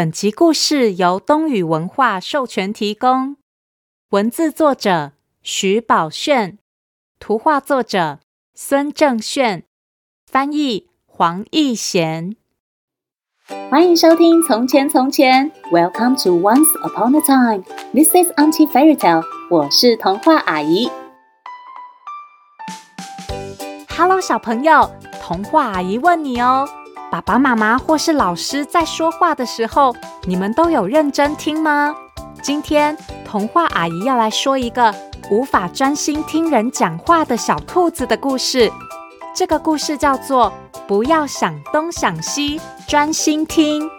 本集故事由东宇文化授权提供，文字作者徐宝炫，图画作者孙正炫，翻译黄义贤。欢迎收听《从前从前》，Welcome to Once Upon a Time。This is Auntie Fairy Tale。我是童话阿姨。Hello，小朋友，童话阿姨问你哦。爸爸妈妈或是老师在说话的时候，你们都有认真听吗？今天童话阿姨要来说一个无法专心听人讲话的小兔子的故事。这个故事叫做“不要想东想西，专心听”。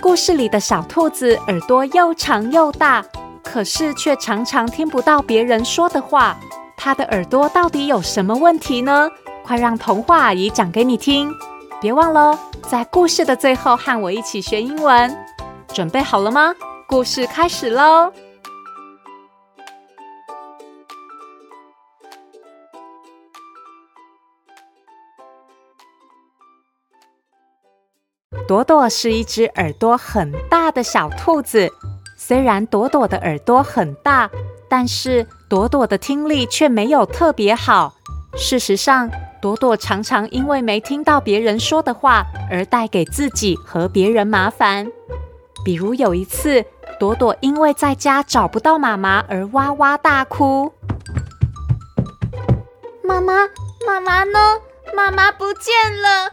故事里的小兔子耳朵又长又大，可是却常常听不到别人说的话。它的耳朵到底有什么问题呢？快让童话阿姨讲给你听。别忘了，在故事的最后和我一起学英文。准备好了吗？故事开始喽！朵朵是一只耳朵很大的小兔子。虽然朵朵的耳朵很大，但是朵朵的听力却没有特别好。事实上，朵朵常常因为没听到别人说的话而带给自己和别人麻烦。比如有一次，朵朵因为在家找不到妈妈而哇哇大哭。妈妈，妈妈呢？妈妈不见了！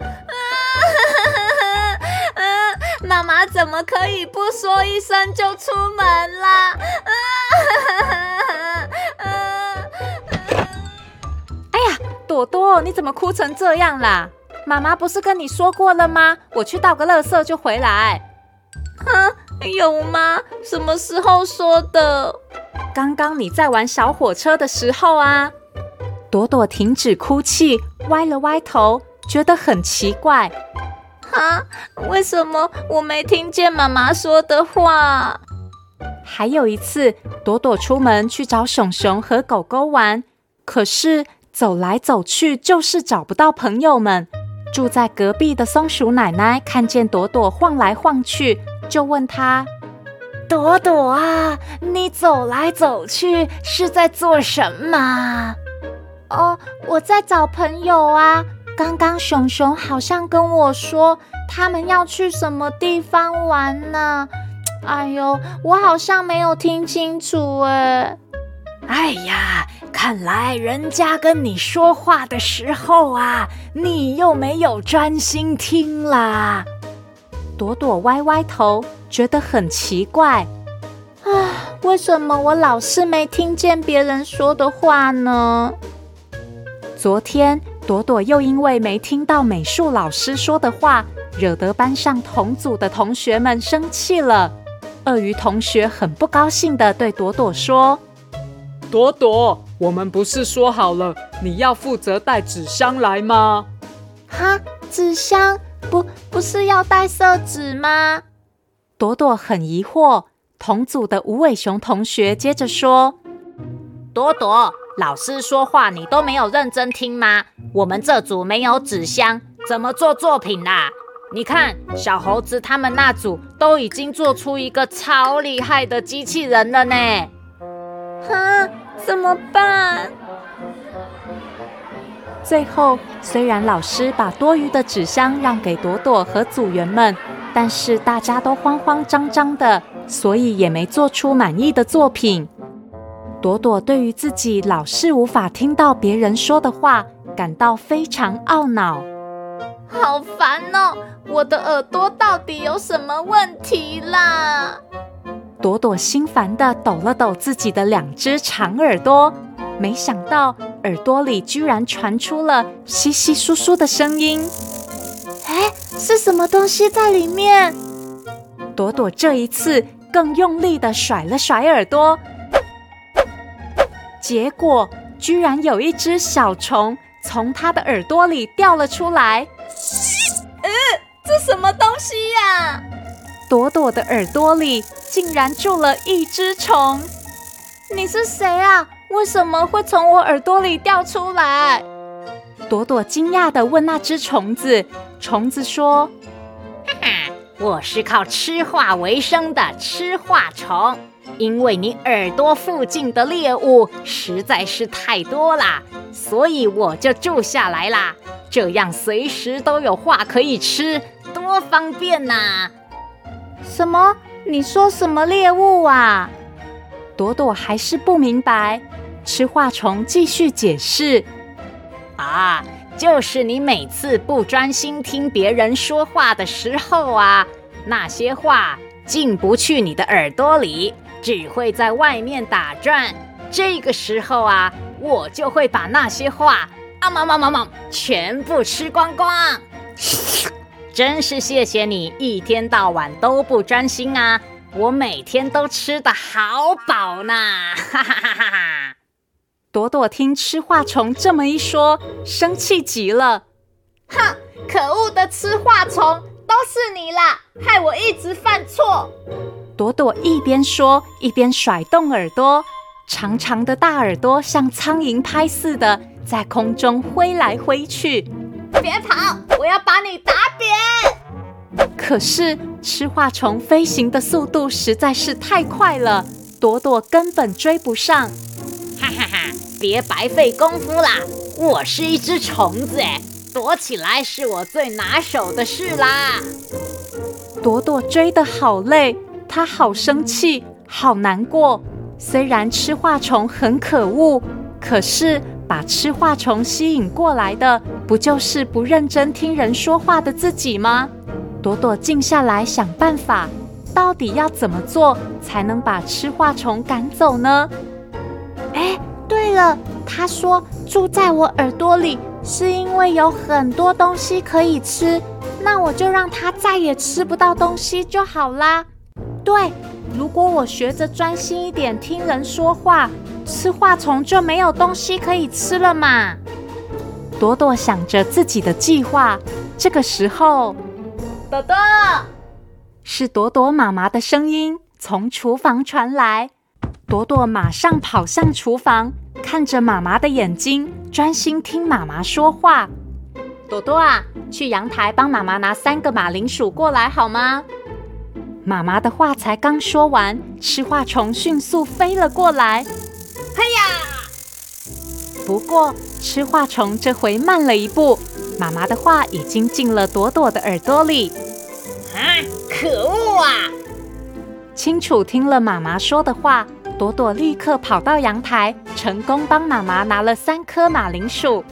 啊，妈妈怎么可以不说一声就出门啦？啊！朵朵，你怎么哭成这样啦？妈妈不是跟你说过了吗？我去倒个垃圾就回来。哼，有吗？什么时候说的？刚刚你在玩小火车的时候啊。朵朵停止哭泣，歪了歪头，觉得很奇怪。哈？为什么我没听见妈妈说的话？还有一次，朵朵出门去找熊熊和狗狗玩，可是。走来走去就是找不到朋友们。住在隔壁的松鼠奶奶看见朵朵晃来晃去，就问她：“朵朵啊，你走来走去是在做什么？”“哦，我在找朋友啊。刚刚熊熊好像跟我说他们要去什么地方玩呢。哎呦，我好像没有听清楚哎。”哎呀，看来人家跟你说话的时候啊，你又没有专心听啦。朵朵歪歪头，觉得很奇怪。啊，为什么我老是没听见别人说的话呢？昨天朵朵又因为没听到美术老师说的话，惹得班上同组的同学们生气了。鳄鱼同学很不高兴地对朵朵说。朵朵，我们不是说好了你要负责带纸箱来吗？哈，纸箱不不是要带色纸吗？朵朵很疑惑。同组的无尾熊同学接着说：“朵朵，老师说话你都没有认真听吗？我们这组没有纸箱，怎么做作品啦？你看，小猴子他们那组都已经做出一个超厉害的机器人了呢。”哈。怎么办？最后，虽然老师把多余的纸箱让给朵朵和组员们，但是大家都慌慌张张的，所以也没做出满意的作品。朵朵对于自己老是无法听到别人说的话，感到非常懊恼。好烦哦！我的耳朵到底有什么问题啦？朵朵心烦的抖了抖自己的两只长耳朵，没想到耳朵里居然传出了稀稀疏疏的声音。哎，是什么东西在里面？朵朵这一次更用力的甩了甩耳朵，结果居然有一只小虫从她的耳朵里掉了出来。嗯，这什么东西呀？朵朵的耳朵里竟然住了一只虫！你是谁啊？为什么会从我耳朵里掉出来？朵朵惊讶地问那只虫子。虫子说：“哈哈，我是靠吃化为生的吃化虫。因为你耳朵附近的猎物实在是太多啦，所以我就住下来啦。这样随时都有话可以吃，多方便呐！什么？你说什么猎物啊？朵朵还是不明白。吃话虫继续解释：啊，就是你每次不专心听别人说话的时候啊，那些话进不去你的耳朵里。只会在外面打转，这个时候啊，我就会把那些话啊嘛嘛嘛嘛全部吃光光。真是谢谢你一天到晚都不专心啊，我每天都吃的好饱呢。哈哈哈哈！朵朵听吃话虫这么一说，生气极了。哼，可恶的吃话虫，都是你啦，害我一直犯错。朵朵一边说，一边甩动耳朵，长长的大耳朵像苍蝇拍似的在空中挥来挥去。别跑，我要把你打扁！可是吃化虫飞行的速度实在是太快了，朵朵根本追不上。哈哈哈！别白费功夫啦，我是一只虫子哎，躲起来是我最拿手的事啦。朵朵追得好累。她好生气，好难过。虽然吃化虫很可恶，可是把吃化虫吸引过来的，不就是不认真听人说话的自己吗？朵朵静下来想办法，到底要怎么做才能把吃化虫赶走呢？哎，对了，他说住在我耳朵里是因为有很多东西可以吃，那我就让他再也吃不到东西就好啦。对，如果我学着专心一点听人说话，吃话虫就没有东西可以吃了嘛。朵朵想着自己的计划，这个时候，朵朵，是朵朵妈妈的声音从厨房传来。朵朵马上跑向厨房，看着妈妈的眼睛，专心听妈妈说话。朵朵啊，去阳台帮妈妈拿三个马铃薯过来好吗？妈妈的话才刚说完，吃话虫迅速飞了过来。嘿呀！不过吃画虫这回慢了一步，妈妈的话已经进了朵朵的耳朵里。啊！可恶啊！清楚听了妈妈说的话，朵朵立刻跑到阳台，成功帮妈妈拿了三颗马铃薯。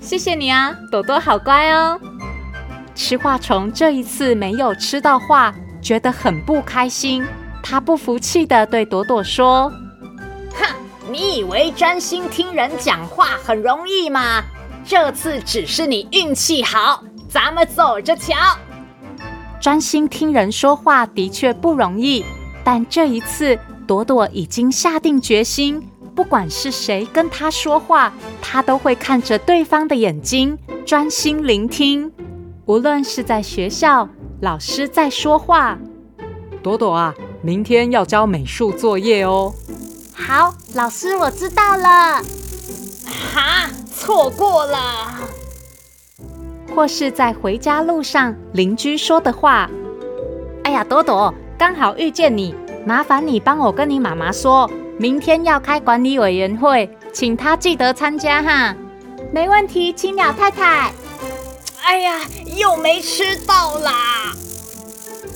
谢谢你啊，朵朵好乖哦。吃画虫这一次没有吃到话。觉得很不开心，他不服气的对朵朵说：“哼，你以为专心听人讲话很容易吗？这次只是你运气好，咱们走着瞧。专心听人说话的确不容易，但这一次朵朵已经下定决心，不管是谁跟她说话，她都会看着对方的眼睛，专心聆听，无论是在学校。”老师在说话，朵朵啊，明天要交美术作业哦。好，老师，我知道了。哈，错过了。或是在回家路上，邻居说的话。哎呀，朵朵，刚好遇见你，麻烦你帮我跟你妈妈说，明天要开管理委员会，请她记得参加哈。没问题，青鸟太太。哎呀，又没吃到啦！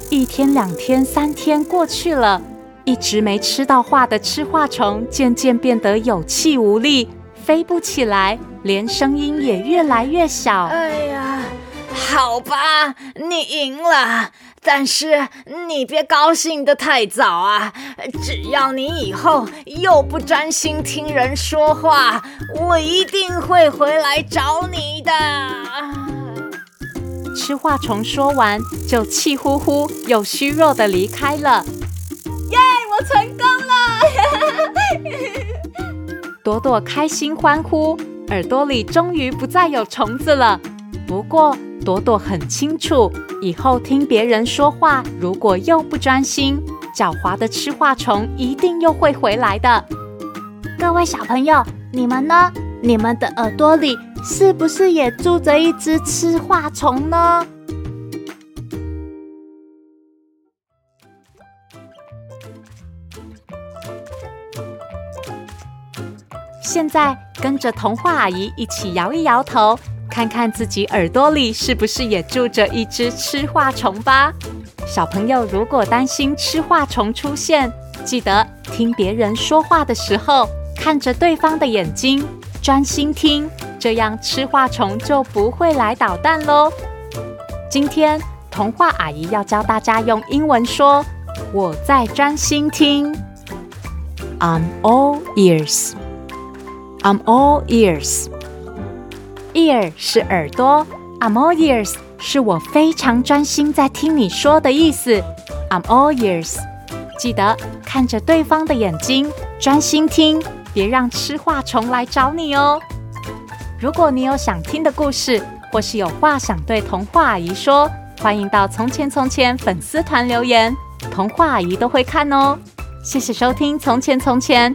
一天、两天、三天过去了，一直没吃到话的吃画虫渐渐变得有气无力，飞不起来，连声音也越来越小。哎呀，好吧，你赢了，但是你别高兴得太早啊！只要你以后又不专心听人说话，我一定会回来找你的。吃化虫说完，就气呼呼又虚弱的离开了。朵朵开心欢呼，耳朵里终于不再有虫子了。不过，朵朵很清楚，以后听别人说话，如果又不专心，狡猾的吃话虫一定又会回来的。各位小朋友，你们呢？你们的耳朵里是不是也住着一只吃话虫呢？现在跟着童话阿姨一起摇一摇头，看看自己耳朵里是不是也住着一只吃化虫吧。小朋友如果担心吃化虫出现，记得听别人说话的时候，看着对方的眼睛，专心听，这样吃化虫就不会来捣蛋喽。今天童话阿姨要教大家用英文说：“我在专心听。” I'm all ears. I'm all ears. Ear 是耳朵，I'm all ears 是我非常专心在听你说的意思。I'm all ears。记得看着对方的眼睛，专心听，别让吃话虫来找你哦。如果你有想听的故事，或是有话想对童话阿姨说，欢迎到《从前从前》粉丝团留言，童话阿姨都会看哦。谢谢收听《从前从前》